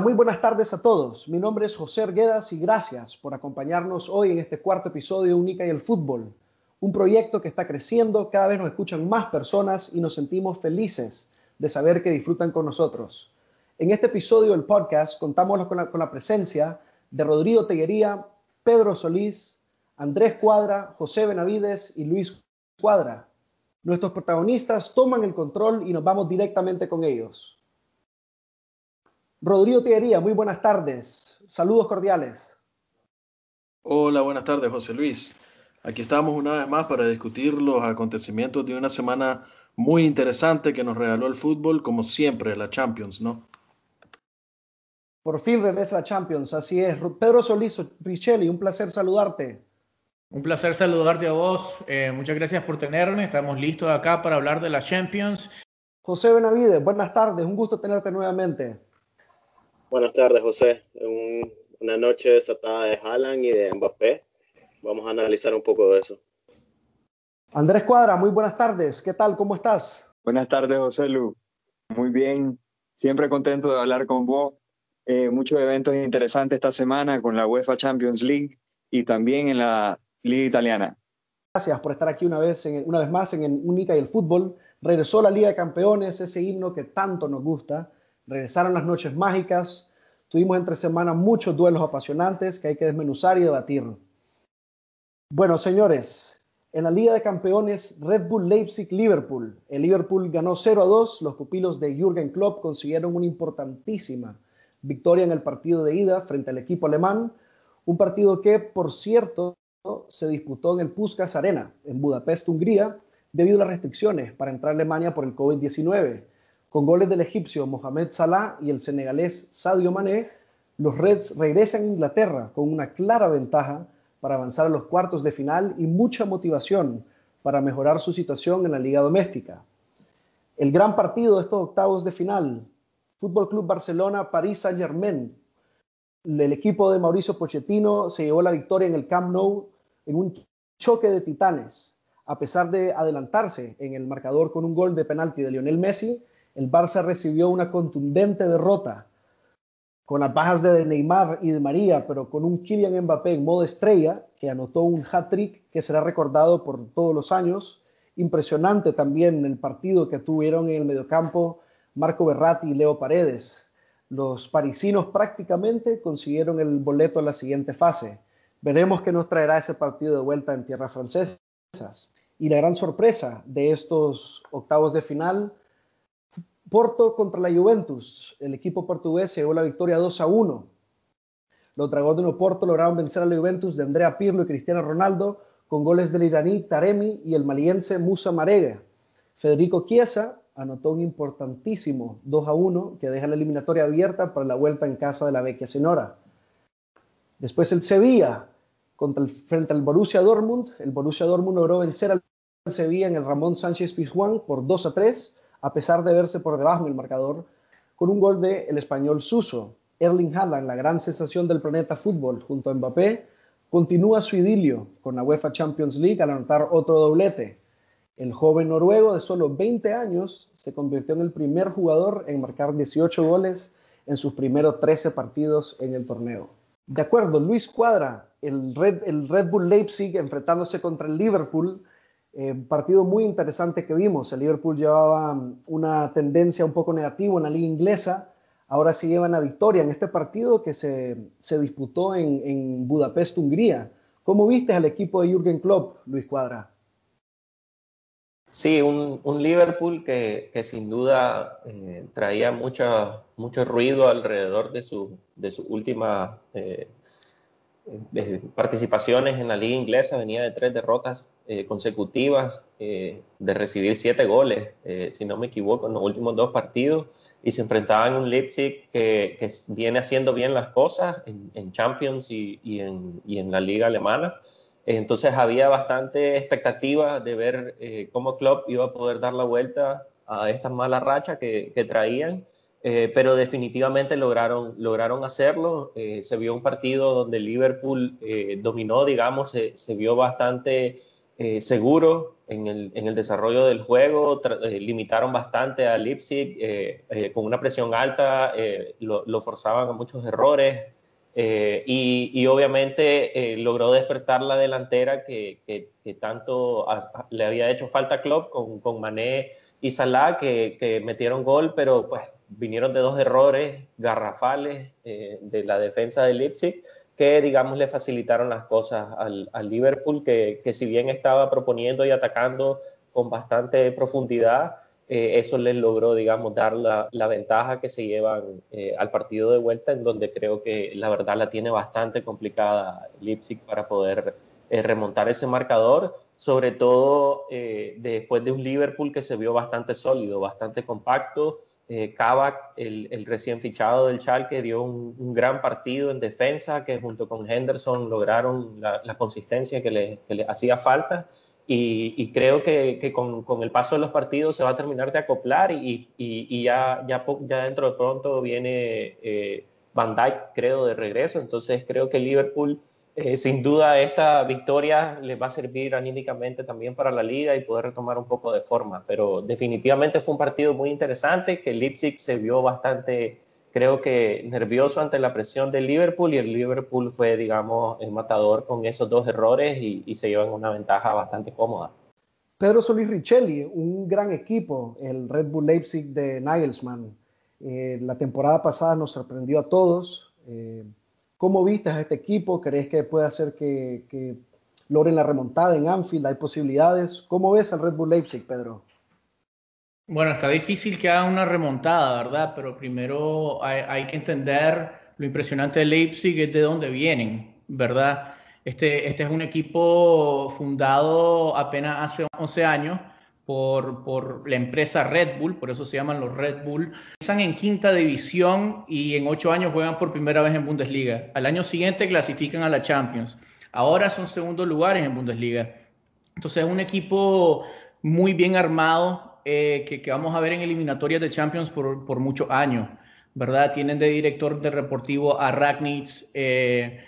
Muy buenas tardes a todos. Mi nombre es José Arguedas y gracias por acompañarnos hoy en este cuarto episodio de Única y el Fútbol, un proyecto que está creciendo, cada vez nos escuchan más personas y nos sentimos felices de saber que disfrutan con nosotros. En este episodio del podcast contamos con la, con la presencia de Rodrigo Teguería, Pedro Solís, Andrés Cuadra, José Benavides y Luis Cuadra. Nuestros protagonistas toman el control y nos vamos directamente con ellos. Rodrigo Teguería, muy buenas tardes. Saludos cordiales. Hola, buenas tardes, José Luis. Aquí estamos una vez más para discutir los acontecimientos de una semana muy interesante que nos regaló el fútbol, como siempre, la Champions, ¿no? Por fin regresa la Champions, así es. Pedro Solís, Richelli, un placer saludarte. Un placer saludarte a vos. Eh, muchas gracias por tenerme. Estamos listos acá para hablar de la Champions. José Benavides, buenas tardes. Un gusto tenerte nuevamente. Buenas tardes, José. una noche desatada de Haaland y de Mbappé. Vamos a analizar un poco de eso. Andrés Cuadra, muy buenas tardes. ¿Qué tal? ¿Cómo estás? Buenas tardes, José Lu. Muy bien. Siempre contento de hablar con vos. Eh, muchos eventos interesantes esta semana con la UEFA Champions League y también en la Liga Italiana. Gracias por estar aquí una vez, una vez más en Única y el Fútbol. Regresó la Liga de Campeones, ese himno que tanto nos gusta regresaron las noches mágicas, tuvimos entre semanas muchos duelos apasionantes que hay que desmenuzar y debatir. Bueno, señores, en la Liga de Campeones Red Bull Leipzig-Liverpool, el Liverpool ganó 0 a 2, los pupilos de Jürgen Klopp consiguieron una importantísima victoria en el partido de ida frente al equipo alemán, un partido que, por cierto, se disputó en el Puskas Arena, en Budapest, Hungría, debido a las restricciones para entrar a Alemania por el COVID-19. Con goles del egipcio Mohamed Salah y el senegalés Sadio Mané, los Reds regresan a Inglaterra con una clara ventaja para avanzar a los cuartos de final y mucha motivación para mejorar su situación en la liga doméstica. El gran partido de estos octavos de final, Fútbol Club Barcelona, París Saint-Germain. El equipo de Mauricio Pochettino se llevó la victoria en el Camp Nou en un choque de titanes. A pesar de adelantarse en el marcador con un gol de penalti de Lionel Messi, el Barça recibió una contundente derrota con las bajas de Neymar y de María, pero con un Kylian Mbappé en modo estrella que anotó un hat-trick que será recordado por todos los años. Impresionante también el partido que tuvieron en el mediocampo Marco Berratti y Leo Paredes. Los parisinos prácticamente consiguieron el boleto a la siguiente fase. Veremos qué nos traerá ese partido de vuelta en tierras francesas. Y la gran sorpresa de estos octavos de final Porto contra la Juventus. El equipo portugués llegó la victoria 2 a 1. Los dragones de Porto lograron vencer a la Juventus de Andrea Pirlo y Cristiano Ronaldo con goles del iraní Taremi y el maliense Musa Marega. Federico Chiesa anotó un importantísimo 2 a 1 que deja la eliminatoria abierta para la vuelta en casa de la Vecchia Senora. Después el Sevilla frente al Borussia Dortmund. El Borussia Dortmund logró vencer al Sevilla en el Ramón Sánchez Pizjuán por 2 a 3 a pesar de verse por debajo en el marcador, con un gol de el español Suso. Erling Haaland, la gran sensación del planeta fútbol, junto a Mbappé, continúa su idilio con la UEFA Champions League al anotar otro doblete. El joven noruego de solo 20 años se convirtió en el primer jugador en marcar 18 goles en sus primeros 13 partidos en el torneo. De acuerdo, Luis Cuadra, el Red, el Red Bull Leipzig enfrentándose contra el Liverpool, eh, partido muy interesante que vimos. El Liverpool llevaba mm, una tendencia un poco negativa en la liga inglesa. Ahora sí llevan la victoria en este partido que se, disputó en, Budapest, Hungría. ¿Cómo viste al equipo de Jürgen Klopp, Luis Cuadra? Sí, un, Liverpool que, sin duda eh, traía mucho, mucho ruido alrededor de su, de su última eh, participaciones en la liga inglesa, venía de tres derrotas eh, consecutivas, eh, de recibir siete goles, eh, si no me equivoco, en los últimos dos partidos, y se enfrentaban a un Leipzig que, viene haciendo bien las cosas en, Champions y, en, la liga alemana. Entonces había bastante expectativa de ver cómo Klopp iba a poder dar la vuelta a esta mala racha que traían. Eh, pero definitivamente lograron, lograron hacerlo. Eh, se vio un partido donde Liverpool eh, dominó, digamos, se, vio bastante eh, seguro en el, en el, desarrollo del juego, eh, limitaron bastante a Leipzig eh, con una presión alta, lo, lo, forzaban a muchos errores y, y, obviamente logró despertar la delantera que, que, tanto le había hecho falta a Klopp con, con Mané y Salah que, que, metieron gol, pero pues vinieron de dos errores garrafales de la defensa de Leipzig que, digamos, le facilitaron las cosas al, Liverpool, que, si bien estaba proponiendo y atacando con bastante profundidad, eh, eso les logró, digamos, dar la, ventaja que se llevan eh, al partido de vuelta, en donde creo que la verdad la tiene bastante complicada Leipzig para poder eh, remontar ese marcador, sobre todo después de un Liverpool que se vio bastante sólido, bastante compacto, eh, Kavak, el, recién fichado del Schalke, dio un, gran partido en defensa que junto con Henderson lograron la, consistencia que le, hacía falta y, creo que, con, el paso de los partidos se va a terminar de acoplar y, ya, ya, ya, dentro de pronto viene eh, Van Dijk, creo, de regreso. Entonces creo que Liverpool eh, sin duda esta victoria les va a servir anímicamente también para la liga y poder retomar un poco de forma, pero definitivamente fue un partido muy interesante que Leipzig se vio bastante, creo que nervioso ante la presión del Liverpool y el Liverpool fue, digamos, el matador con esos dos errores y, se llevan una ventaja bastante cómoda. Pedro Solís Richelli, un gran equipo, el Red Bull Leipzig de Nagelsmann. Eh, la temporada pasada nos sorprendió a todos. Eh, ¿Cómo viste a este equipo? ¿Crees que puede hacer que, logren la remontada en Anfield? ¿Hay posibilidades? ¿Cómo ves al Red Bull Leipzig, Pedro? Bueno, está difícil que haga una remontada, ¿verdad? Pero primero hay, que entender lo impresionante de Leipzig es de dónde vienen, ¿verdad? Este, este es un equipo fundado apenas hace 11 años por, por, la empresa Red Bull, por eso se llaman los Red Bull. Están en quinta división y en ocho años juegan por primera vez en Bundesliga. Al año siguiente clasifican a la Champions. Ahora son segundos lugares en Bundesliga. Entonces es un equipo muy bien armado eh, que, que, vamos a ver en eliminatorias de Champions por, por muchos años, ¿verdad? Tienen de director de reportivo a Ragnitz, eh,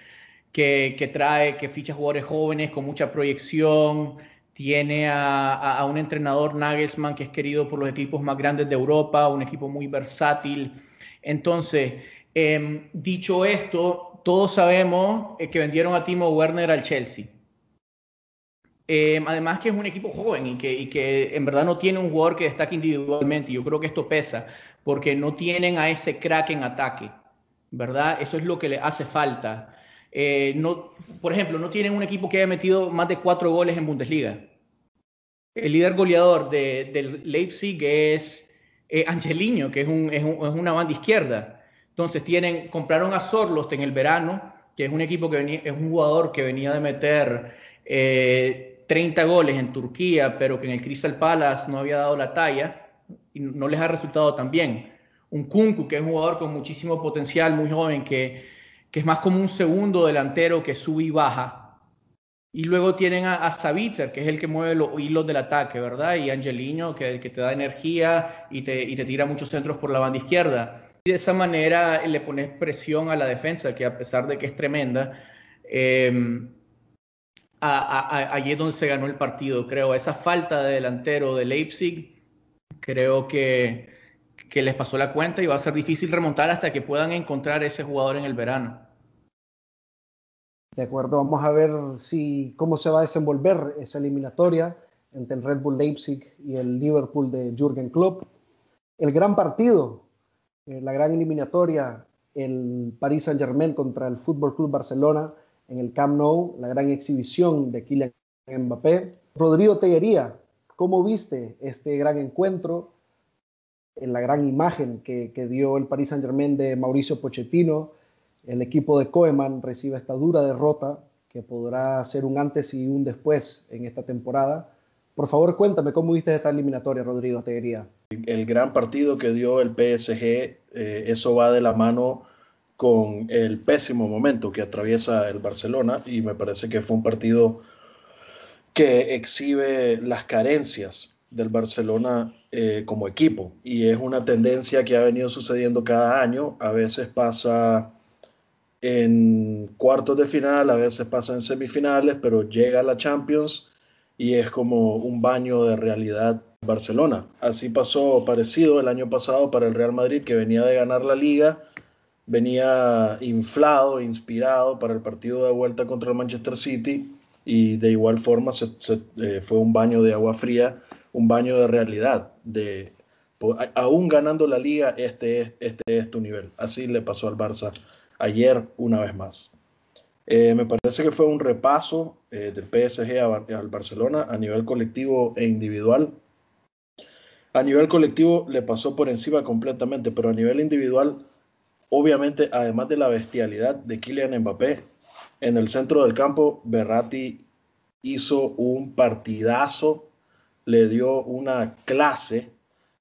que, que trae, que ficha jugadores jóvenes con mucha proyección tiene a, un entrenador Nagelsmann que es querido por los equipos más grandes de Europa, un equipo muy versátil. Entonces, em, dicho esto, todos sabemos eh, que vendieron a Timo Werner al Chelsea. Em, además que es un equipo joven y que, y que, en verdad no tiene un jugador que destaque individualmente. Yo creo que esto pesa porque no tienen a ese crack en ataque, ¿verdad? Eso es lo que le hace falta. Eh, por ejemplo, no tienen un equipo que haya metido más de cuatro goles en Bundesliga. El líder goleador de, del Leipzig es eh, Angelino, que es, un, es, una banda izquierda. Entonces tienen, compraron a Sorlost en el verano, que es un equipo que es un jugador que venía de meter 30 eh, goles en Turquía, pero que en el Crystal Palace no había dado la talla y no les ha resultado tan bien. Un Kunku, que es un jugador con muchísimo potencial, muy joven, que que es más como un segundo delantero que sube y baja. Y luego tienen a, a Savitzer, que es el que mueve los hilos del ataque, ¿verdad? Y Angelino, que, que te da energía y te, y tira muchos centros por la banda izquierda. Y de esa manera le pones presión a la defensa, que a pesar de que es tremenda, eh, allí es donde se ganó el partido, creo. Esa falta de delantero de Leipzig, creo que, que les pasó la cuenta y va a ser difícil remontar hasta que puedan encontrar ese jugador en el verano. De acuerdo, vamos a ver si cómo se va a desenvolver esa eliminatoria entre el Red Bull Leipzig y el Liverpool de Jürgen Klopp. El gran partido, eh, la gran eliminatoria, el Paris Saint-Germain contra el Fútbol Club Barcelona en el Camp Nou, la gran exhibición de Kylian Mbappé. Rodrigo Tellería, ¿cómo viste este gran encuentro? En la gran imagen que, dio el Paris Saint-Germain de Mauricio Pochettino, el equipo de Koeman recibe esta dura derrota que podrá ser un antes y un después en esta temporada. Por favor, cuéntame cómo viste esta eliminatoria, Rodrigo Teguería. El gran partido que dio el PSG, eh, eso va de la mano con el pésimo momento que atraviesa el Barcelona y me parece que fue un partido que exhibe las carencias del Barcelona eh, como equipo y es una tendencia que ha venido sucediendo cada año. A veces pasa en cuartos de final, a veces pasa en semifinales, pero llega a la Champions y es como un baño de realidad Barcelona. Así pasó parecido el año pasado para el Real Madrid que venía de ganar la liga, venía inflado, inspirado para el partido de vuelta contra el Manchester City y de igual forma eh, fue un baño de agua fría, un baño de realidad, de aún ganando la liga, este es, este es tu nivel. Así le pasó al Barça ayer una vez más. Eh, me parece que fue un repaso eh, del PSG al Barcelona a nivel colectivo e individual. A nivel colectivo le pasó por encima completamente, pero a nivel individual, obviamente, además de la bestialidad de Kylian Mbappé, en el centro del campo, Berratti hizo un partidazo, le dio una clase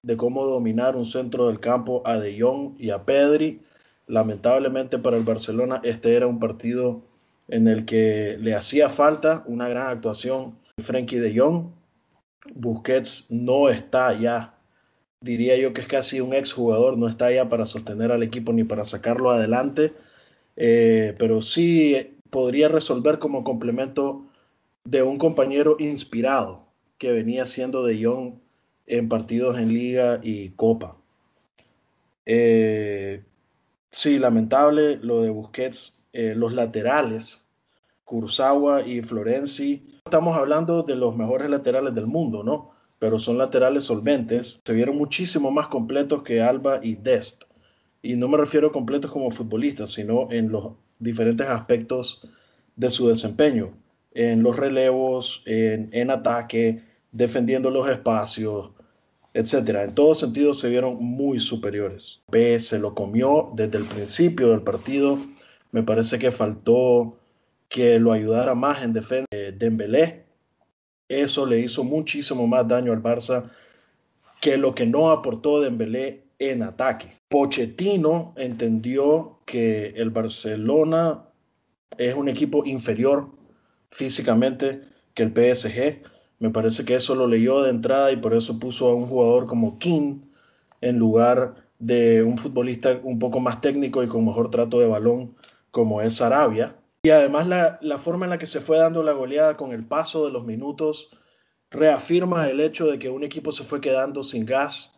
de cómo dominar un centro del campo a De Jong y a Pedri. Lamentablemente para el Barcelona este era un partido en el que le hacía falta una gran actuación Frenkie de Jong. Busquets no está ya, diría yo que es casi un exjugador, no está ya para sostener al equipo ni para sacarlo adelante, eh, pero sí podría resolver como complemento de un compañero inspirado que venía siendo de Jong en partidos en liga y copa. Eh, sí, lamentable lo de Busquets, eh, los laterales, Kurzawa y Florenzi. Estamos hablando de los mejores laterales del mundo, ¿no? Pero son laterales solventes. Se vieron muchísimo más completos que Alba y Dest. Y no me refiero a completos como futbolistas, sino en los diferentes aspectos de su desempeño. En los relevos, en, en ataque, defendiendo los espacios, etcétera. En todos sentidos se vieron muy superiores. P se lo comió desde el principio del partido. Me parece que faltó que lo ayudara más en defensa de Dembélé. Eso le hizo muchísimo más daño al Barça que lo que no aportó Dembélé en ataque. Pochettino entendió que el Barcelona es un equipo inferior físicamente que el PSG me parece que eso lo leyó de entrada y por eso puso a un jugador como King en lugar de un futbolista un poco más técnico y con mejor trato de balón como es Arabia. Y además la, la forma en la que se fue dando la goleada con el paso de los minutos reafirma el hecho de que un equipo se fue quedando sin gas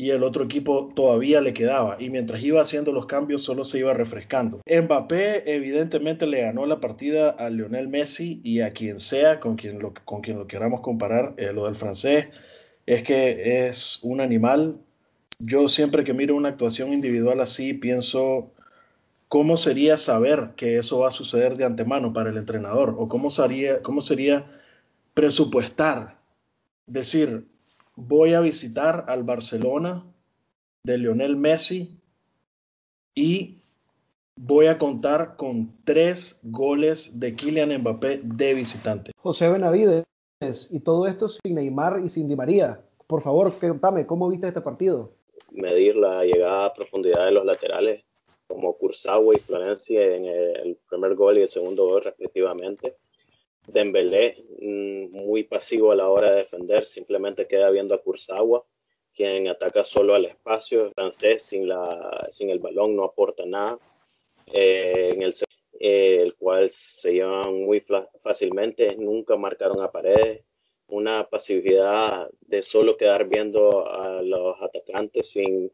y el otro equipo todavía le quedaba. Y mientras iba haciendo los cambios, solo se iba refrescando. Mbappé evidentemente le ganó la partida a Lionel Messi y a quien sea, con quien lo, con quien lo queramos comparar, eh, lo del francés, es que es un animal. Yo siempre que miro una actuación individual así, pienso cómo sería saber que eso va a suceder de antemano para el entrenador o cómo sería, cómo sería presupuestar, decir, voy a visitar al Barcelona de Lionel Messi y voy a contar con tres goles de Kylian Mbappé de visitante. José Benavides, y todo esto sin Neymar y sin Di María. Por favor, contame, ¿cómo viste este partido? Medir la llegada a profundidad de los laterales, como Kurzawa y Florencia en el primer gol y el segundo gol respectivamente Dembélé mm, muy pasivo a la hora de defender, simplemente queda viendo a Kurzawa, quien ataca solo al espacio. Francés sin, la, sin el balón no aporta nada, eh, en el, eh, el cual se llevan muy fácilmente, nunca marcaron a paredes. Una pasividad de solo quedar viendo a los atacantes sin,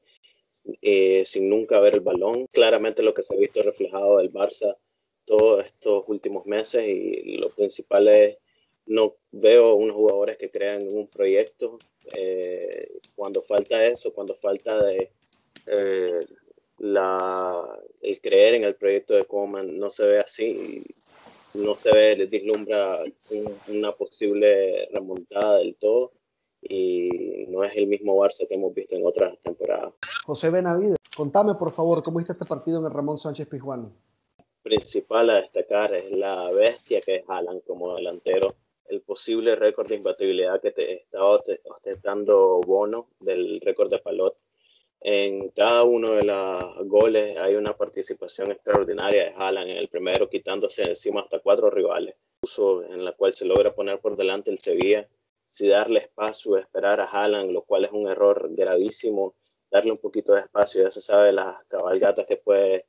eh, sin nunca ver el balón. Claramente lo que se ha visto reflejado del Barça todos estos últimos meses y lo principal es no veo unos jugadores que crean un proyecto eh, cuando falta eso, cuando falta eh, la, el creer en el proyecto de Coman no se ve así, no se ve, dislumbra una posible remontada del todo y no es el mismo Barça que hemos visto en otras temporadas. José Benavides, contame por favor cómo viste este partido en el Ramón Sánchez Pizjuán principal a destacar es la bestia que es Alan como delantero, el posible récord de imbatibilidad que te estaba ostentando Bono del récord de Palot. En cada uno de los goles hay una participación extraordinaria de Haaland en el primero, quitándose encima hasta cuatro rivales, en la cual se logra poner por delante el Sevilla, si darle espacio, esperar a Haaland, lo cual es un error gravísimo, darle un poquito de espacio, ya se sabe las cabalgatas que puede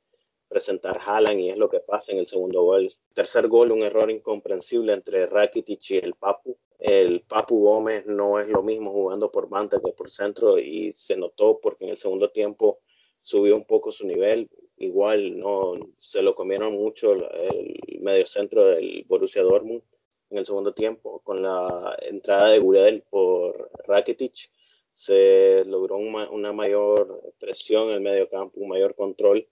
presentar Haaland y es lo que pasa en el segundo gol. Tercer gol, un error incomprensible entre Rakitic y el Papu. el Papu Gómez no es lo mismo jugando por banda que por centro y se notó porque en el segundo tiempo subió un poco su nivel. Igual no se lo comieron mucho el medio centro del Borussia Dortmund en el segundo tiempo con la entrada de Gurel por Rakitic se logró una, mayor presión en el medio campo, un mayor control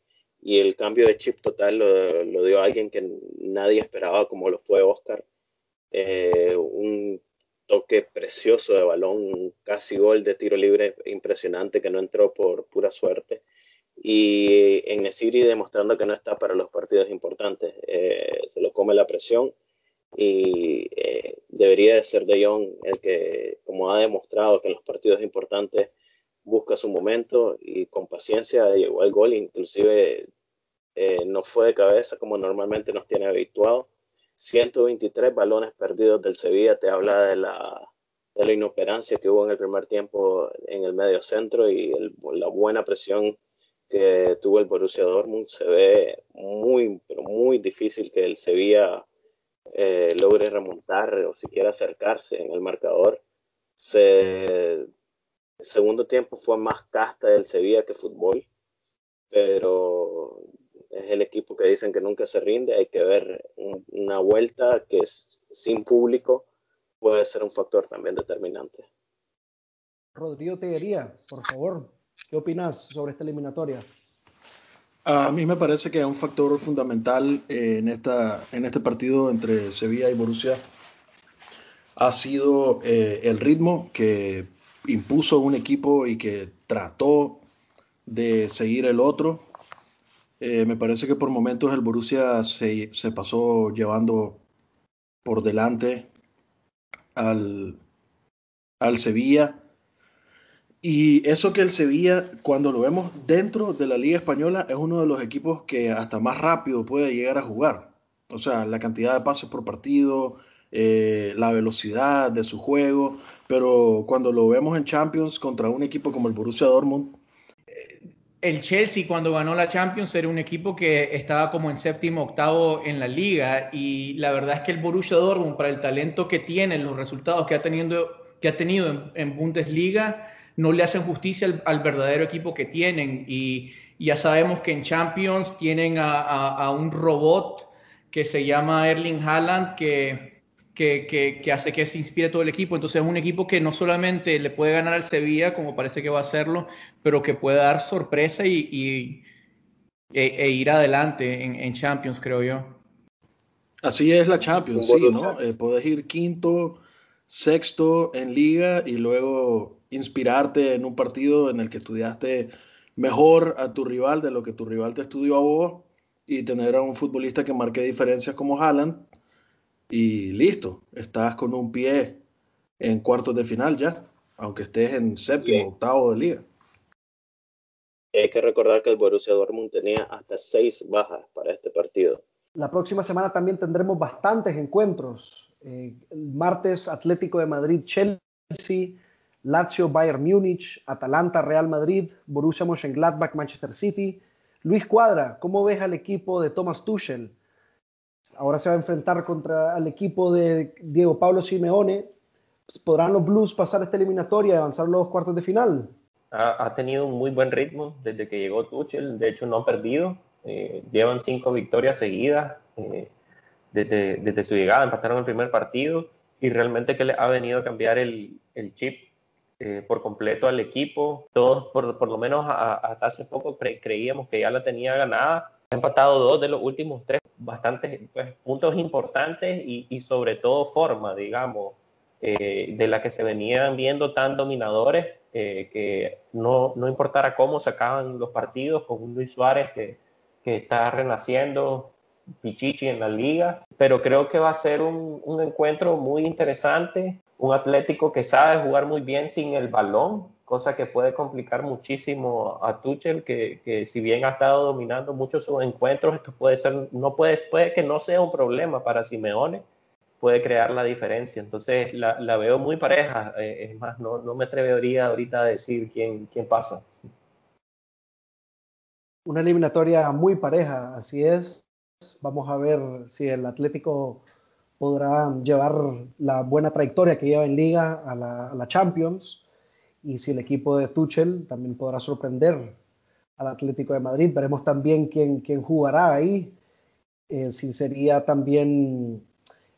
y el cambio de chip total lo, dio alguien que nadie esperaba como lo fue Oscar. Eh, un toque precioso de balón, casi gol de tiro libre impresionante que no entró por pura suerte. Y en Esiri demostrando que no está para los partidos importantes. Eh, se lo come la presión y eh, debería de ser De Jong el que, como ha demostrado que en los partidos importantes busca su momento y con paciencia llegó al gol, inclusive eh, no fue de cabeza como normalmente nos tiene habituado. 123 balones perdidos del Sevilla te habla de la, de la inoperancia que hubo en el primer tiempo en el medio centro y la buena presión que tuvo el Borussia Dortmund. Se ve muy, pero muy difícil que el Sevilla eh, logre remontar o siquiera acercarse en el marcador. el segundo tiempo fue más casta del Sevilla que fútbol, pero es el equipo que dicen que nunca se rinde. Hay que ver una vuelta que es, sin público puede ser un factor también determinante. Rodrigo Teguería, por favor, ¿qué opinas sobre esta eliminatoria? A mí me parece que es un factor fundamental eh, en, esta, en este partido entre Sevilla y Borussia. Ha sido eh, el ritmo que impuso un equipo y que trató de seguir el otro. Eh, me parece que por momentos el Borussia se, pasó llevando por delante al, al Sevilla y eso que el Sevilla, cuando lo vemos dentro de la Liga Española, es uno de los equipos que hasta más rápido puede llegar a jugar. O sea, la cantidad de pases por partido, eh, la velocidad de su juego. Pero cuando lo vemos en Champions contra un equipo como el Borussia Dortmund. El Chelsea cuando ganó la Champions era un equipo que estaba como en séptimo, octavo en la liga y la verdad es que el Borussia Dortmund para el talento que tiene, los resultados que ha tenido, que ha tenido en Bundesliga, no le hacen justicia al, verdadero equipo que tienen. Y, ya sabemos que en Champions tienen a, un robot que se llama Erling Haaland, que, que, hace que se inspire todo el equipo. Entonces es un equipo que no solamente le puede ganar al Sevilla, como parece que va a hacerlo, pero que puede dar sorpresa y, e, e, ir adelante en, Champions, creo yo. Así es la Champions, sí, ¿no? Eh, puedes ir quinto, sexto en liga y luego inspirarte en un partido en el que estudiaste mejor a tu rival de lo que tu rival te estudió a vos y tener a un futbolista que marque diferencias como Haaland y listo, estás con un pie en cuartos de final ya, aunque estés en séptimo, octavo de liga. Hay que recordar que el Borussia Dortmund tenía hasta seis bajas para este partido. La próxima semana también tendremos bastantes encuentros. Eh, el martes Atlético de Madrid, Chelsea, Lazio, Bayern Múnich, Atalanta, Real Madrid, Borussia Mönchengladbach, Manchester City. Luis Cuadra, ¿cómo ves al equipo de Thomas Tuchel? Ahora se va a enfrentar contra el equipo de Diego Pablo Simeone. ¿Podrán los Blues pasar esta eliminatoria y avanzar los cuartos de final? Ha, tenido un muy buen ritmo desde que llegó Tuchel. De hecho, no ha perdido. Eh, llevan cinco victorias seguidas. Eh, desde, su llegada empataron el primer partido y realmente que le ha venido a cambiar el, chip eh, por completo al equipo. Todos, por, por lo menos hasta hace poco, creíamos que ya la tenía ganada. Ha empatado dos de los últimos tres, bastantes pues, puntos importantes y, sobre todo forma, digamos, eh, de la que se venían viendo tan dominadores eh, que no, no importara cómo sacaban los partidos con Luis Suárez que, que está renaciendo, Pichichi en la liga, pero creo que va a ser un, un encuentro muy interesante un Atlético que sabe jugar muy bien sin el balón, cosa que puede complicar muchísimo a Tuchel, que, si bien ha estado dominando muchos sus encuentros, esto puede ser, no puede, puede que no sea un problema para Simeone, puede crear la diferencia. Entonces la, veo muy pareja, eh, es más, no, me atrevería ahorita a decir quién, quién pasa. Una eliminatoria muy pareja, así es. Vamos a ver si el Atlético podrá llevar la buena trayectoria que lleva en liga a la, Champions y si el equipo de Tuchel también podrá sorprender al Atlético de Madrid. Veremos también quién, quién jugará ahí, eh, si sería también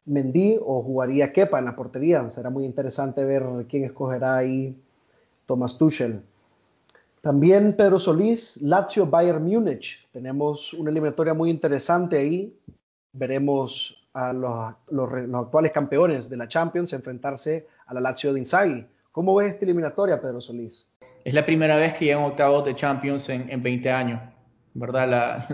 Mendy o jugaría Kepa en la portería. Será muy interesante ver quién escogerá ahí Thomas Tuchel. También Pedro Solís, Lazio Bayern Múnich. Tenemos una eliminatoria muy interesante ahí. Veremos a los, actuales campeones de la Champions enfrentarse a la Lazio de Inzaghi. ¿Cómo ves esta eliminatoria, Pedro Solís? Es la primera vez que llegan octavos de Champions en, 20 años, ¿verdad?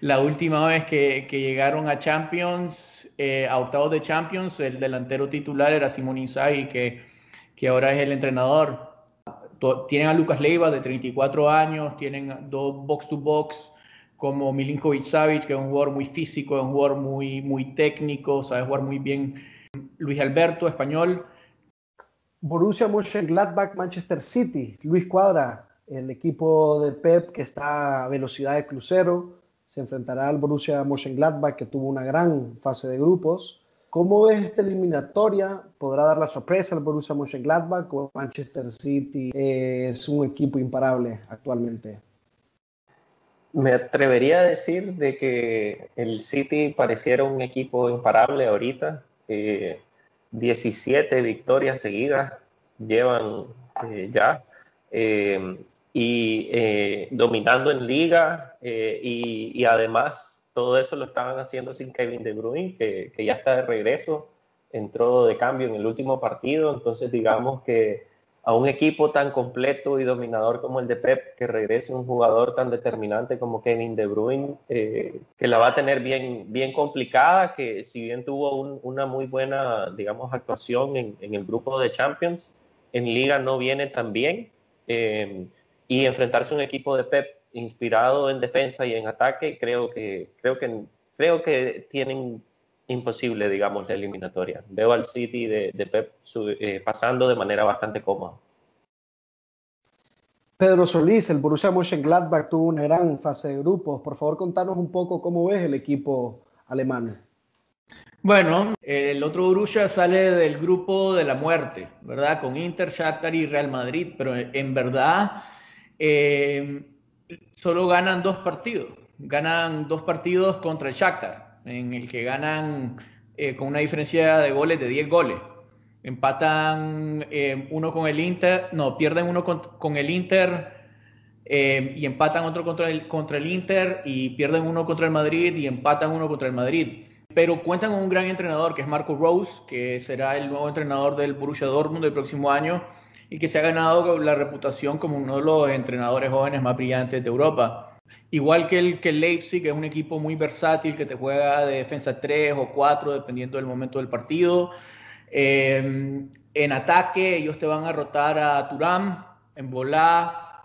La, última vez que, llegaron a Champions, eh, a octavos de Champions, el delantero titular era Simón Inzaghi, que, que ahora es el entrenador. Tienen a Lucas Leiva de 34 años, tienen dos box to box como Milinkovic Savic, que es un jugador muy físico, es un jugador muy, muy técnico, sabe jugar muy bien. Luis Alberto, español. Borussia Mönchengladbach, Manchester City. Luis Cuadra, el equipo de Pep que está a velocidad de crucero, se enfrentará al Borussia Mönchengladbach que tuvo una gran fase de grupos. ¿Cómo ves esta eliminatoria? ¿Podrá dar la sorpresa al Borussia Mönchengladbach o Manchester City es un equipo imparable actualmente? Me atrevería a decir de que el City pareciera un equipo imparable ahorita. 17 victorias seguidas llevan eh, ya. Eh, y eh, dominando en liga y, además todo eso lo estaban haciendo sin Kevin De Bruyne, que, que ya está de regreso, entró de cambio en el último partido, entonces digamos que a un equipo tan completo y dominador como el de Pep, que regrese un jugador tan determinante como Kevin De Bruyne, eh, que la va a tener bien, bien complicada, que si bien tuvo una muy buena, digamos, actuación en, el grupo de Champions, en liga no viene tan bien, eh, y enfrentarse a un equipo de Pep inspirado en defensa y en ataque, creo que, creo que, creo que tienen imposible, digamos, la eliminatoria. Veo al City de, Pep eh, pasando de manera bastante cómoda. Pedro Solís, el Borussia Mönchengladbach tuvo una gran fase de grupos. Por favor, contanos un poco cómo ves el equipo alemán. Bueno, el otro Borussia sale del grupo de la muerte, ¿verdad? Con Inter, Shakhtar y Real Madrid, pero en verdad eh, solo ganan dos partidos. Ganan dos partidos contra el Shakhtar en el que ganan eh, con una diferencia de goles de 10 goles. Empatan eh, uno con el Inter, no, pierden uno con, el Inter eh, y empatan otro contra el, contra el Inter y pierden uno contra el Madrid y empatan uno contra el Madrid. Pero cuentan con un gran entrenador que es Marco Rose, que será el nuevo entrenador del Borussia Dortmund el próximo año y que se ha ganado la reputación como uno de los entrenadores jóvenes más brillantes de Europa. Igual que el, que el Leipzig, que es un equipo muy versátil, que te juega de defensa 3 o 4, dependiendo del momento del partido. Em, en ataque, ellos te van a rotar a Turam, en Volá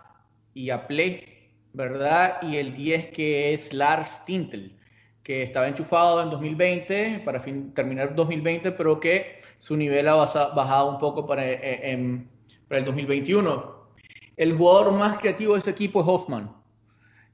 y a Play, ¿verdad? Y el 10 que es Lars Tintel, que estaba enchufado en 2020, para terminar 2020, pero que su nivel ha bajado un poco para, eh, para el 2021. El jugador más creativo de ese equipo es Hoffman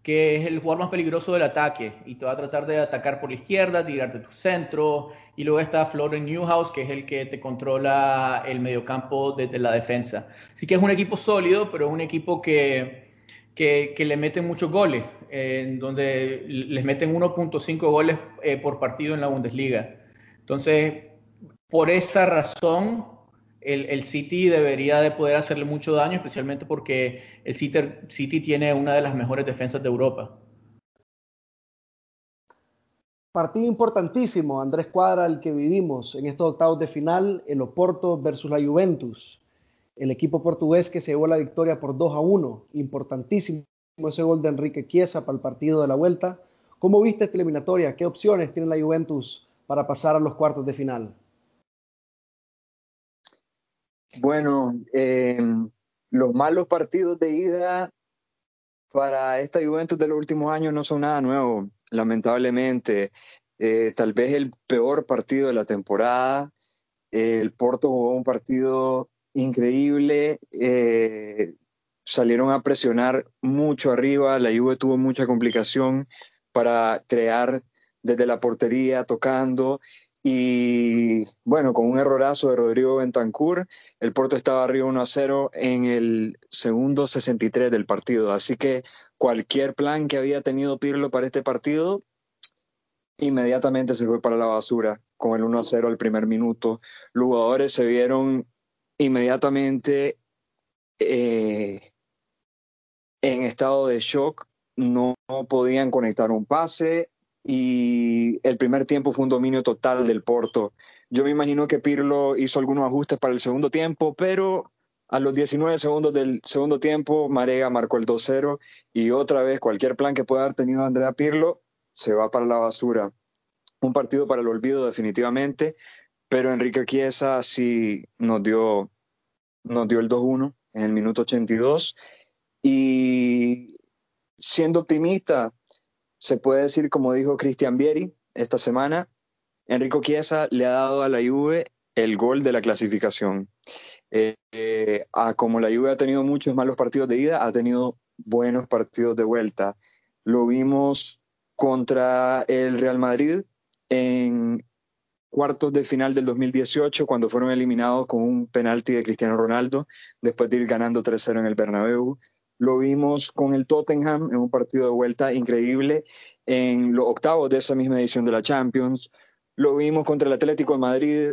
que es el jugador más peligroso del ataque y te va a tratar de atacar por la izquierda, tirarte tu centro. Y luego está Florian Newhouse, que es el que te controla el mediocampo desde la defensa. Así que es un equipo sólido, pero es un equipo que, que, le meten muchos goles, en donde les meten 1.5 goles eh, por partido en la Bundesliga. Entonces, por esa razón, el, City debería de poder hacerle mucho daño, especialmente porque el City, tiene una de las mejores defensas de Europa. Partido importantísimo, Andrés Cuadra, el que vivimos en estos octavos de final, el Oporto versus la Juventus. El equipo portugués que se llevó la victoria por 2 a 1. Importantísimo ese gol de Enrique Chiesa para el partido de la vuelta. ¿Cómo viste esta eliminatoria? ¿Qué opciones tiene la Juventus para pasar a los cuartos de final? Bueno, eh, los malos partidos de ida para esta Juventus de los últimos años no son nada nuevo, lamentablemente. Eh, tal vez el peor partido de la temporada. el Porto jugó un partido increíble. Eh, salieron a presionar mucho arriba. La Juve tuvo mucha complicación para crear desde la portería, tocando. Y bueno, con un errorazo de Rodrigo Bentancur, el Porto estaba arriba 1 a 0 en el segundo 63 del partido. Así que cualquier plan que había tenido Pirlo para este partido, inmediatamente se fue para la basura con el 1 a 0 al primer minuto. Los jugadores se vieron inmediatamente eh, en estado de shock, no podían conectar un pase, y el primer tiempo fue un dominio total del Porto. Yo me imagino que Pirlo hizo algunos ajustes para el segundo tiempo, pero a los 19 segundos del segundo tiempo, Marega marcó el 2-0 y otra vez cualquier plan que pueda haber tenido Andrea Pirlo se va para la basura. Un partido para el olvido definitivamente, pero Enrique Chiesa sí nos dio, nos dio el 2-1 en el minuto 82 y siendo optimista, se puede decir, como dijo Cristian Vieri esta semana, Enrico Chiesa le ha dado a la Juve el gol de la clasificación. Eh, eh, como la Juve ha tenido muchos malos partidos de ida, ha tenido buenos partidos de vuelta. Lo vimos contra el Real Madrid en cuartos de final del 2018, cuando fueron eliminados con un penalti de Cristiano Ronaldo, después de ir ganando 3-0 en el Bernabéu. Lo vimos con el Tottenham en un partido de vuelta increíble en los octavos de esa misma edición de la Champions. Lo vimos contra el Atlético de Madrid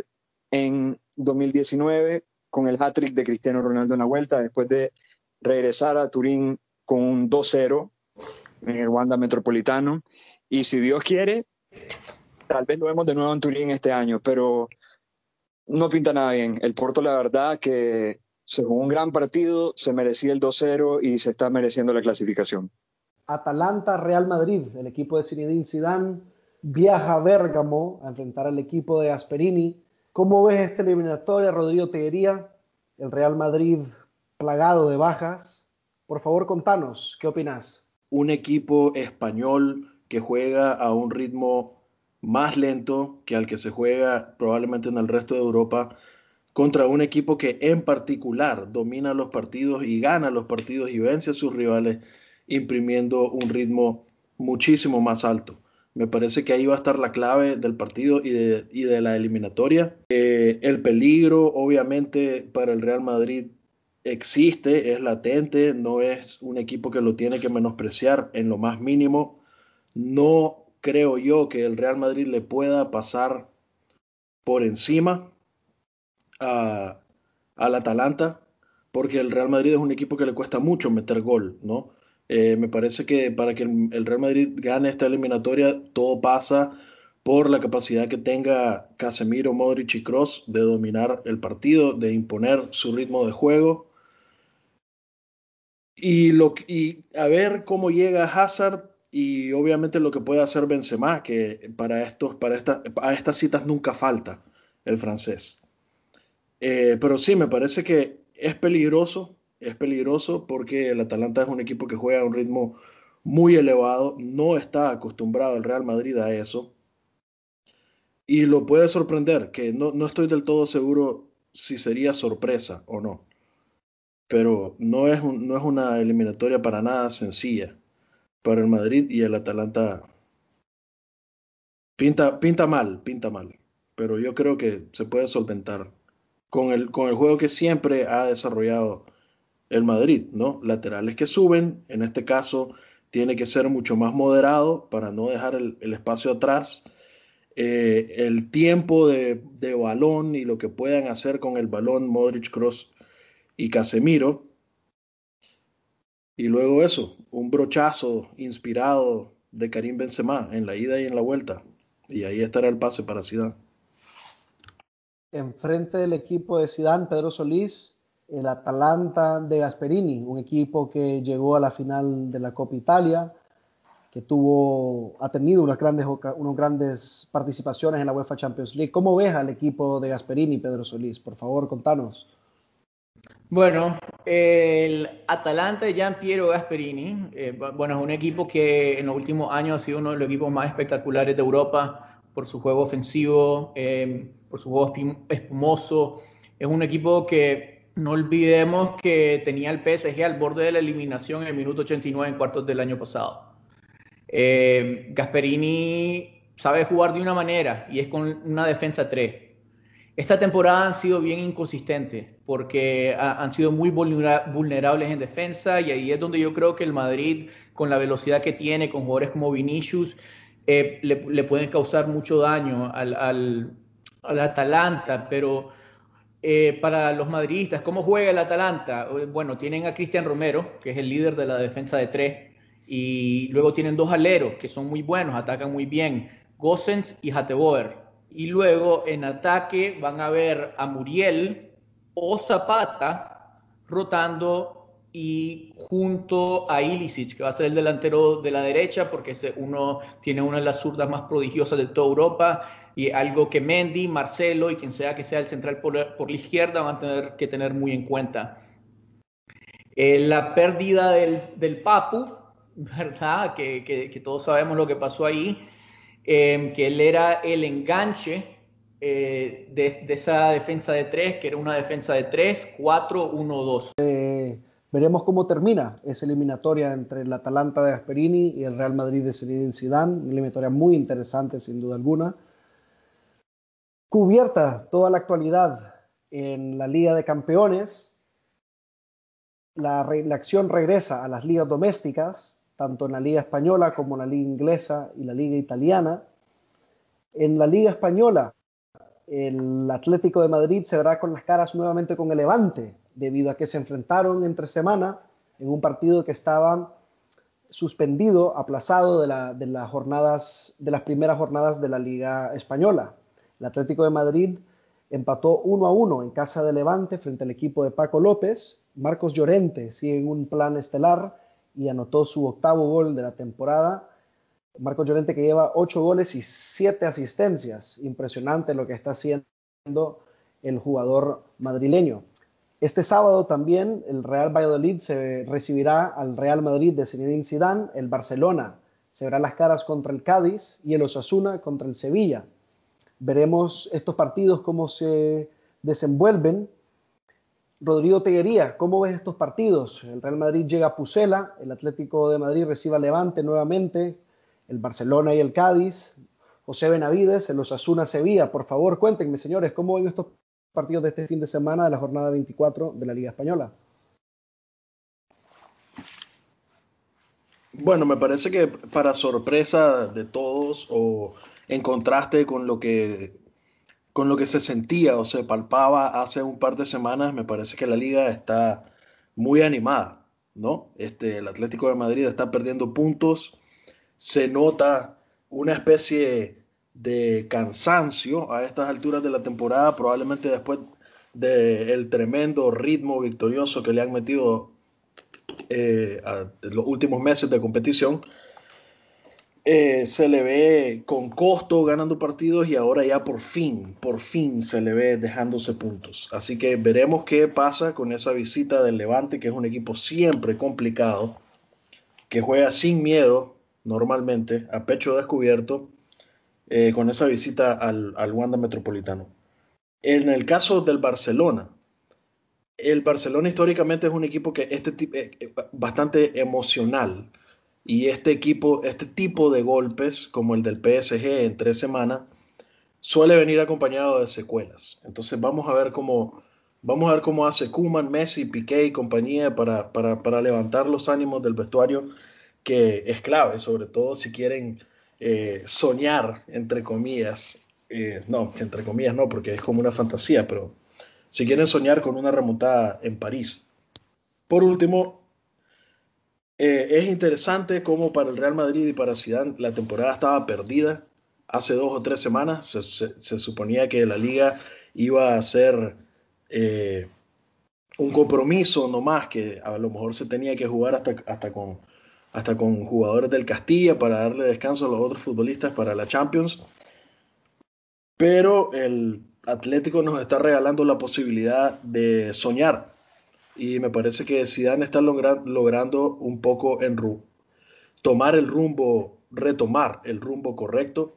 en 2019 con el hat-trick de Cristiano Ronaldo en la vuelta, después de regresar a Turín con un 2-0 en el Wanda Metropolitano. Y si Dios quiere, tal vez lo vemos de nuevo en Turín este año, pero no pinta nada bien. El Porto, la verdad, que se jugó un gran partido, se merecía el 2-0 y se está mereciendo la clasificación. Atalanta Real Madrid, el equipo de Zinedine Zidane viaja a Bérgamo a enfrentar al equipo de Asperini. ¿Cómo ves esta eliminatoria, Rodrigo Teguería? El Real Madrid plagado de bajas. Por favor, contanos, ¿qué opinas? Un equipo español que juega a un ritmo más lento que al que se juega probablemente en el resto de Europa contra un equipo que en particular domina los partidos y gana los partidos y vence a sus rivales imprimiendo un ritmo muchísimo más alto. Me parece que ahí va a estar la clave del partido y de, la eliminatoria. Eh, el peligro, obviamente, para el Real Madrid existe, es latente, no es un equipo que lo tiene que menospreciar en lo más mínimo. No creo yo que el Real Madrid le pueda pasar por encima a, al Atalanta, porque el Real Madrid es un equipo que le cuesta mucho meter gol, ¿no? Eh, me parece que para que el, Real Madrid gane esta eliminatoria, todo pasa por la capacidad que tenga Casemiro, Modric y Cross de dominar el partido, de imponer su ritmo de juego. Y, a ver cómo llega Hazard y obviamente lo que puede hacer Benzema, que para, estos, para a estas citas nunca falta el francés. Eh, pero sí, me parece que es peligroso, es peligroso porque el Atalanta es un equipo que juega a un ritmo muy elevado, no está acostumbrado el Real Madrid a eso. Y lo puede sorprender, que no, no estoy del todo seguro si sería sorpresa o no. Pero no es, no es una eliminatoria para nada sencilla para el Madrid y el Atalanta. Pinta, pinta mal, pinta mal. Pero yo creo que se puede solventar con el, con el juego que siempre ha desarrollado el Madrid, ¿no? Laterales que suben, en este caso tiene que ser mucho más moderado para no dejar el, espacio atrás. Eh, el tiempo de, de, balón y lo que puedan hacer con el balón Modric, Cross y Casemiro. Y luego eso, un brochazo inspirado de Karim Benzema en la ida y en la vuelta. Y ahí estará el pase para Zidane enfrente del equipo de Sidán, Pedro Solís, el Atalanta de Gasperini, un equipo que llegó a la final de la Copa Italia, que tuvo, ha tenido unas grandes, unas grandes participaciones en la UEFA Champions League. ¿Cómo ves al equipo de Gasperini, Pedro Solís? Por favor, contanos. Bueno, el Atalanta de Gian Piero Gasperini, eh, bueno, es un equipo que en los últimos años ha sido uno de los equipos más espectaculares de Europa por su juego ofensivo. Eh, por su juego espumoso. Es un equipo que no olvidemos que tenía el PSG al borde de la eliminación en el minuto 89 en cuartos del año pasado. Eh, Gasperini sabe jugar de una manera y es con una defensa 3. Esta temporada han sido bien inconsistentes porque han sido muy vulnerables en defensa y ahí es donde yo creo que el Madrid, con la velocidad que tiene, con jugadores como Vinicius, eh, le, pueden causar mucho daño al, al, Atalanta, pero eh, para los madridistas, ¿cómo juega el Atalanta? Eh, bueno, tienen a Cristian Romero, que es el líder de la defensa de tres, y luego tienen dos aleros que son muy buenos, atacan muy bien, Gossens y Hateboer. Y luego en ataque van a ver a Muriel o Zapata rotando y junto a Ilicic, que va a ser el delantero de la derecha, porque uno tiene una de las zurdas más prodigiosas de toda Europa, y algo que Mendy, Marcelo y quien sea que sea el central por, la izquierda van a tener que tener muy en cuenta. Eh, la pérdida del, Papu, ¿verdad? Que, todos sabemos lo que pasó ahí, eh, que él era el enganche eh, de, de, esa defensa de tres, que era una defensa de tres, cuatro, uno, dos. Veremos cómo termina esa eliminatoria entre el Atalanta de Gasperini y el Real Madrid de Zinedine Zidane, una eliminatoria muy interesante sin duda alguna. Cubierta toda la actualidad en la Liga de Campeones, la, la acción regresa a las ligas domésticas, tanto en la Liga Española como en la Liga Inglesa y la Liga Italiana. En la Liga Española, el Atlético de Madrid se verá con las caras nuevamente con el Levante, debido a que se enfrentaron entre semana en un partido que estaba suspendido, aplazado de, las jornadas, de las primeras jornadas de la Liga Española. El Atlético de Madrid empató 1 a 1 en casa de Levante frente al equipo de Paco López. Marcos Llorente sigue en un plan estelar y anotó su octavo gol de la temporada. Marcos Llorente que lleva ocho goles y siete asistencias. Impresionante lo que está haciendo el jugador madrileño. Este sábado también el Real Valladolid se recibirá al Real Madrid de Zinedine Zidane, el Barcelona se verá las caras contra el Cádiz y el Osasuna contra el Sevilla. Veremos estos partidos cómo se desenvuelven. Rodrigo Teguería, ¿cómo ves estos partidos? El Real Madrid llega a Pucela, el Atlético de Madrid recibe a Levante nuevamente, el Barcelona y el Cádiz, José Benavides, el Osasuna Sevilla. Por favor, cuéntenme, señores, ¿cómo ven estos partidos de este fin de semana de la jornada 24 de la Liga Española. Bueno, me parece que para sorpresa de todos o en contraste con lo que con lo que se sentía o se palpaba hace un par de semanas, me parece que la liga está muy animada, ¿no? Este, el Atlético de Madrid está perdiendo puntos, se nota una especie de cansancio a estas alturas de la temporada, probablemente después del tremendo ritmo victorioso que le han metido eh, los últimos meses de competición. Eh, se le ve con costo ganando partidos y ahora ya por fin, por fin se le ve dejándose puntos. Así que veremos qué pasa con esa visita del Levante, que es un equipo siempre complicado, que juega sin miedo normalmente, a pecho descubierto eh, con esa visita al, al, Wanda Metropolitano. En el caso del Barcelona, el Barcelona históricamente es un equipo que este eh, eh, bastante emocional y este equipo, este tipo de golpes como el del PSG en tres semanas suele venir acompañado de secuelas. Entonces vamos a ver cómo vamos a ver cómo hace Kuman, Messi, Piqué y compañía para, para, para levantar los ánimos del vestuario que es clave, sobre todo si quieren eh, soñar, entre comillas, eh, no, entre comillas no, porque es como una fantasía, pero si quieren soñar con una remontada en París. Por último, eh, es interesante cómo para el Real Madrid y para Zidane la temporada estaba perdida. Hace dos o tres semanas se, suponía que la liga iba a ser un compromiso nomás, que a lo mejor se tenía que jugar hasta, hasta con hasta con jugadores del Castilla para darle descanso a los otros futbolistas para la Champions. Pero el Atlético nos está regalando la posibilidad de soñar. Y me parece que Zidane está logrando un poco en tomar el rumbo, retomar el rumbo correcto.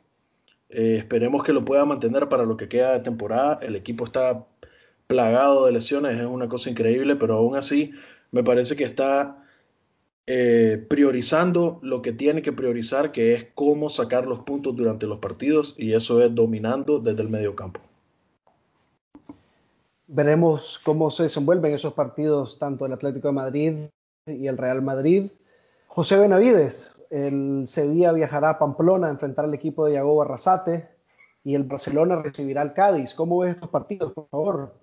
Eh, esperemos que lo pueda mantener para lo que queda de temporada. El equipo está plagado de lesiones, es una cosa increíble, pero aún así me parece que está eh, priorizando lo que tiene que priorizar, que es cómo sacar los puntos durante los partidos, y eso es dominando desde el medio campo. Veremos cómo se desenvuelven esos partidos, tanto el Atlético de Madrid y el Real Madrid. José Benavides, el Sevilla viajará a Pamplona a enfrentar al equipo de Yago Arrasate y el Barcelona recibirá al Cádiz. ¿Cómo ves estos partidos, por favor?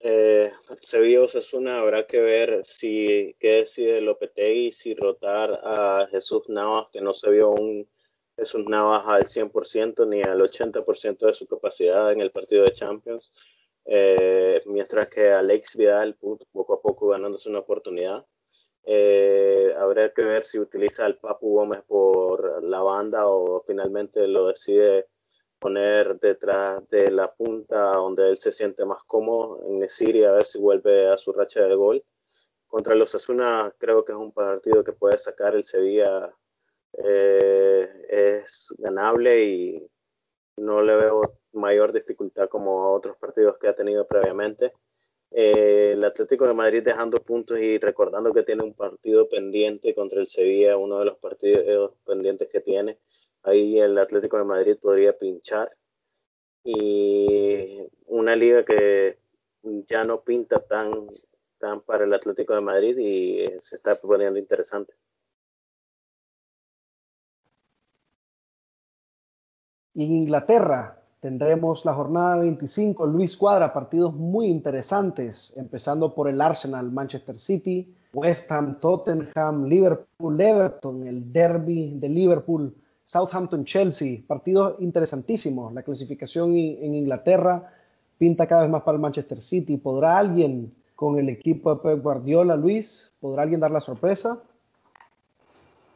Eh, Sevilla Osasuna habrá que ver si qué decide Lopetegui, si rotar a Jesús Navas, que no se vio un Jesús Navas al 100% ni al 80% de su capacidad en el partido de Champions, eh, mientras que Alex Vidal poco a poco ganándose una oportunidad. Eh, habrá que ver si utiliza al Papu Gómez por la banda o finalmente lo decide poner detrás de la punta donde él se siente más cómodo en Nesiri a ver si vuelve a su racha de gol. Contra los Asuna creo que es un partido que puede sacar el Sevilla, eh, es ganable y no le veo mayor dificultad como a otros partidos que ha tenido previamente. Eh, el Atlético de Madrid dejando puntos y recordando que tiene un partido pendiente contra el Sevilla, uno de los partidos pendientes que tiene. Ahí el Atlético de Madrid podría pinchar. Y una liga que ya no pinta tan, tan para el Atlético de Madrid y se está poniendo interesante. En Inglaterra, Tendremos la jornada 25, Luis Cuadra, partidos muy interesantes, empezando por el Arsenal, Manchester City, West Ham, Tottenham, Liverpool, Everton, el Derby de Liverpool, Southampton, Chelsea, partidos interesantísimos. La clasificación en Inglaterra pinta cada vez más para el Manchester City. ¿Podrá alguien con el equipo de Pep Guardiola, Luis? ¿Podrá alguien dar la sorpresa?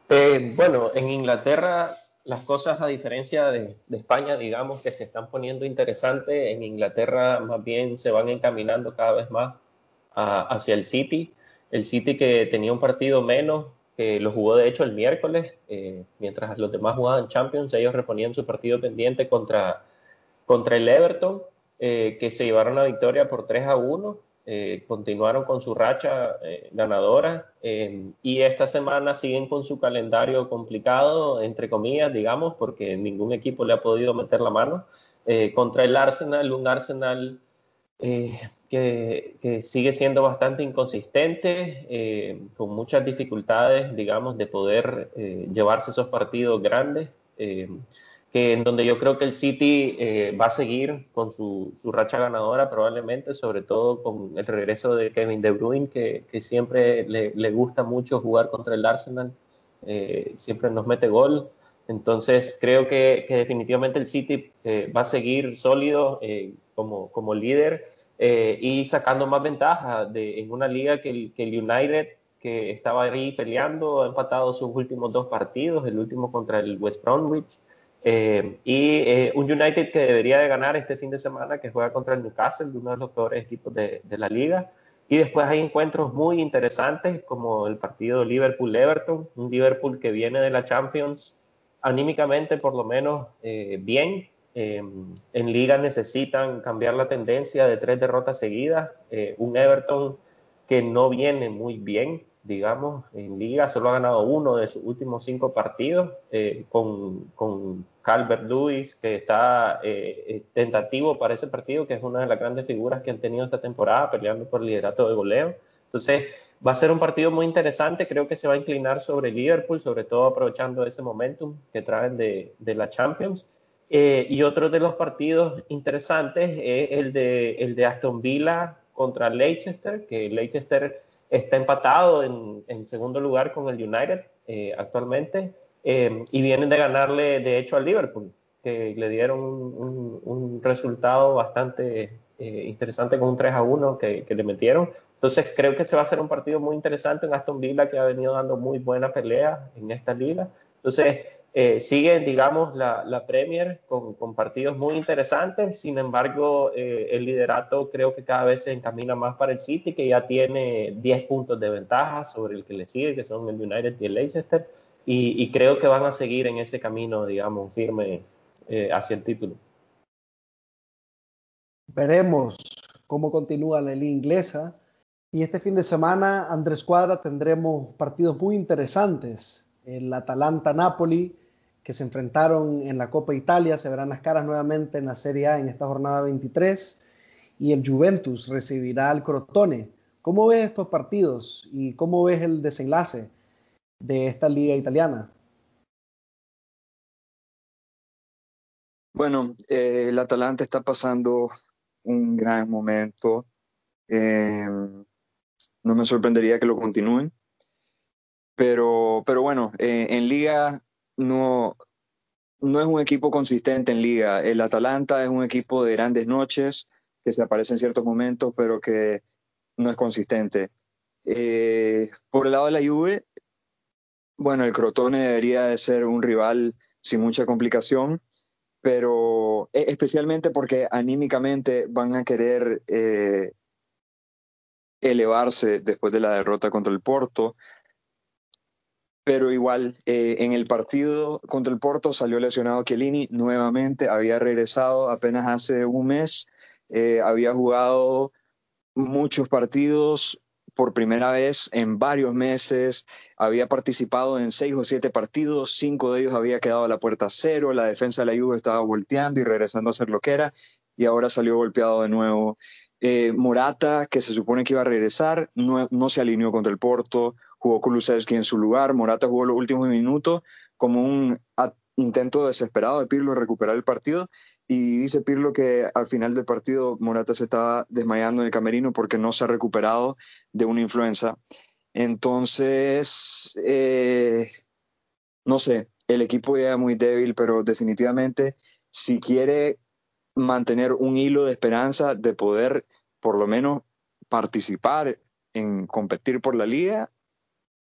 Eh, bueno, en Inglaterra las cosas, a diferencia de, España, digamos que se están poniendo interesantes, en Inglaterra más bien se van encaminando cada vez más hacia el City. El City que tenía un partido menos, que lo jugó de hecho el miércoles, eh, mientras los demás jugaban Champions, ellos reponían su partido pendiente contra, contra el Everton, eh, que se llevaron la victoria por 3 a 1. Eh, continuaron con su racha eh, ganadora eh, y esta semana siguen con su calendario complicado, entre comillas, digamos, porque ningún equipo le ha podido meter la mano contra el Arsenal, un Arsenal que, que, sigue siendo bastante inconsistente, con muchas dificultades, digamos, de poder llevarse esos partidos grandes que en donde yo creo que el City eh, va a seguir con su, su, racha ganadora probablemente, sobre todo con el regreso de Kevin De Bruyne, que, que siempre le, le, gusta mucho jugar contra el Arsenal, eh, siempre nos mete gol. Entonces creo que, que definitivamente el City eh, va a seguir sólido como, como líder y sacando más ventaja de, en una liga que el, que el United que estaba ahí peleando, ha empatado sus últimos dos partidos, el último contra el West Bromwich, eh, y eh, un United que debería de ganar este fin de semana, que juega contra el Newcastle, uno de los peores equipos de, de la liga. Y después hay encuentros muy interesantes como el partido Liverpool-Everton, un Liverpool que viene de la Champions anímicamente por lo menos eh, bien. En liga necesitan cambiar la tendencia de tres derrotas seguidas. un Everton que no viene muy bien, digamos, en liga, solo ha ganado uno de sus últimos cinco partidos, eh, con, con Calvert Lewis, que está eh, eh, tentativo para ese partido, que es una de las grandes figuras que han tenido esta temporada, peleando por el liderato de goleo. Entonces, va a ser un partido muy interesante, creo que se va a inclinar sobre Liverpool, sobre todo aprovechando ese momentum que traen de, de la Champions. Y otro de los partidos interesantes es el de, el de Aston Villa contra Leicester, que Leicester está empatado en, segundo lugar con el United eh, actualmente eh, y vienen de ganarle de hecho al Liverpool, que le dieron un, resultado bastante eh, interesante con un 3 a 1 que, le metieron. Entonces creo que se va a ser un partido muy interesante en Aston Villa que ha venido dando muy buena pelea en esta liga. Entonces eh, sigue, digamos, la, Premier con, partidos muy interesantes, sin embargo, eh, el liderato creo que cada vez se encamina más para el City, que ya tiene 10 puntos de ventaja sobre el que le sigue, que son el United y el Leicester, y, creo que van a seguir en ese camino, digamos, firme eh, hacia el título. Veremos cómo continúa la liga inglesa. Y este fin de semana, Andrés Cuadra, tendremos partidos muy interesantes. El Atalanta-Napoli, que se enfrentaron en la Copa Italia, se verán las caras nuevamente en la Serie A en esta jornada 23. Y el Juventus recibirá al Crotone. ¿Cómo ves estos partidos y cómo ves el desenlace de esta liga italiana? Bueno, eh, el Atalanta está pasando un gran momento. Eh, no me sorprendería que lo continúen. Pero, pero bueno, eh, en liga no, no es un equipo consistente en liga. El Atalanta es un equipo de grandes noches, que se aparece en ciertos momentos, pero que no es consistente. Eh, por el lado de la Juve, bueno, el Crotone debería de ser un rival sin mucha complicación, pero e, especialmente porque anímicamente van a querer eh, elevarse después de la derrota contra el Porto. Pero igual, eh, en el partido contra el Porto salió lesionado Chiellini nuevamente, había regresado apenas hace un mes, eh, había jugado muchos partidos por primera vez en varios meses, había participado en seis o siete partidos, cinco de ellos había quedado a la puerta cero, la defensa de la Juve estaba volteando y regresando a ser lo que era, y ahora salió golpeado de nuevo. Eh, Morata, que se supone que iba a regresar, no, se alineó contra el Porto, jugó Kulusevski en su lugar, Morata jugó los últimos minutos como un intento desesperado de Pirlo recuperar el partido y dice Pirlo que al final del partido Morata se estaba desmayando en el camerino porque no se ha recuperado de una influenza. Entonces, eh, no sé, el equipo ya muy débil, pero definitivamente si quiere mantener un hilo de esperanza de poder por lo menos participar en competir por la liga,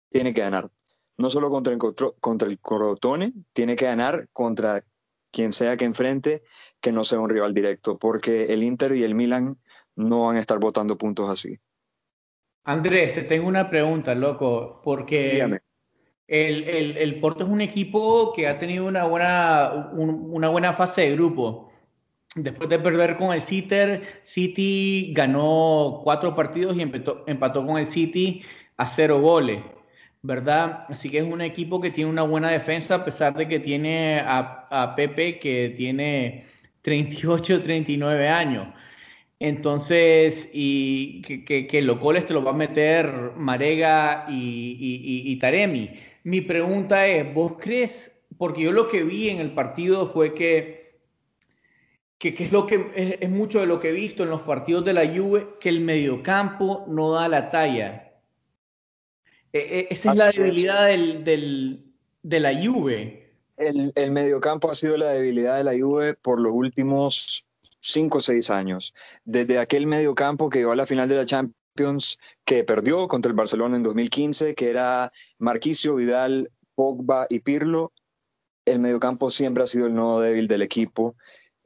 tiene que ganar. No solo contra el, contra el Crotone, tiene que ganar contra quien sea que enfrente, que no sea un rival directo, porque el Inter y el Milan no van a estar votando puntos así. Andrés, te tengo una pregunta, loco, porque el, el, el, Porto es un equipo que ha tenido una buena, una buena fase de grupo. Después de perder con el City, City ganó cuatro partidos y empató, empató con el City a cero goles, ¿verdad? Así que es un equipo que tiene una buena defensa, a pesar de que tiene a, Pepe que tiene 38, 39 años. Entonces, y que, que, los goles te los va a meter Marega y, Taremi. Mi pregunta es, ¿vos crees? Porque yo lo que vi en el partido fue que que, es lo que es, mucho de lo que he visto en los partidos de la Juve, que el mediocampo no da la talla. E, e, esa es la debilidad del, de la Juve. El, el mediocampo ha sido la debilidad de la Juve por los últimos cinco o seis años. Desde aquel mediocampo que llegó a la final de la Champions, que perdió contra el Barcelona en 2015, que era Marquisio, Vidal, Pogba y Pirlo, el mediocampo siempre ha sido el nodo débil del equipo.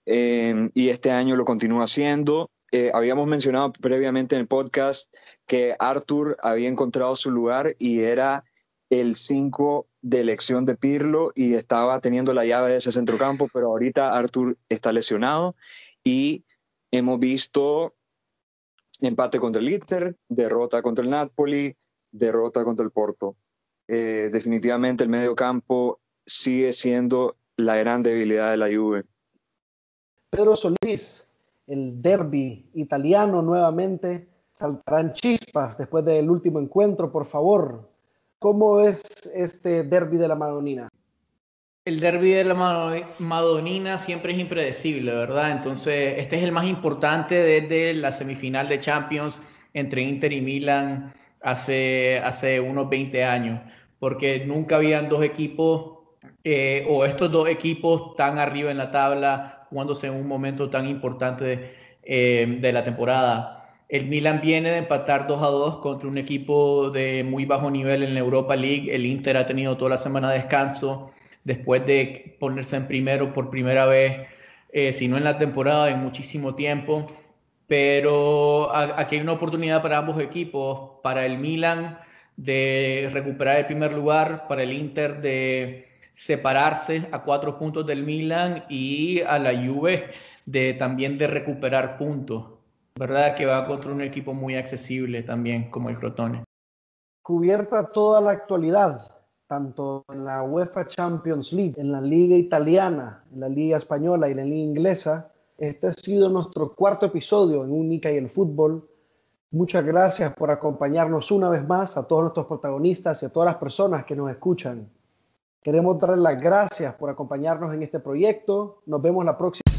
Em, y este año lo continúa haciendo. Eh, habíamos mencionado previamente en el podcast que Arthur había encontrado su lugar y era el 5 de elección de Pirlo y estaba teniendo la llave de ese centrocampo, pero ahorita Arthur está lesionado y hemos visto empate contra el Inter, derrota contra el Napoli, derrota contra el Porto. Eh, definitivamente el medio campo sigue siendo la gran debilidad de la Juve. Pedro Solís, el derby italiano nuevamente, saltarán chispas después del último encuentro, por favor. ¿Cómo es este derby de la Madonina? El derby de la Madonina siempre es impredecible, ¿verdad? Entonces, este es el más importante desde la semifinal de Champions entre Inter y Milan hace, hace unos 20 años, porque nunca habían dos equipos eh, o estos dos equipos tan arriba en la tabla jugándose en un momento tan importante eh, de, la temporada. El Milan viene de empatar 2 a 2 contra un equipo de muy bajo nivel en la Europa League. El Inter ha tenido toda la semana de descanso después de ponerse en primero por primera vez, eh, si no en la temporada, en muchísimo tiempo. Pero aquí hay una oportunidad para ambos equipos, para el Milan de recuperar el primer lugar, para el Inter de separarse a cuatro puntos del Milan y a la Juve de también de recuperar puntos. ¿Verdad? Que va contra un equipo muy accesible también como el Crotone. Cubierta toda la actualidad, tanto en la UEFA Champions League, en la Liga Italiana, en la Liga Española y en la Liga Inglesa. Este ha sido nuestro cuarto episodio en Única y el Fútbol. Muchas gracias por acompañarnos una vez más a todos nuestros protagonistas y a todas las personas que nos escuchan. Queremos darles las gracias por acompañarnos en este proyecto. Nos vemos la próxima.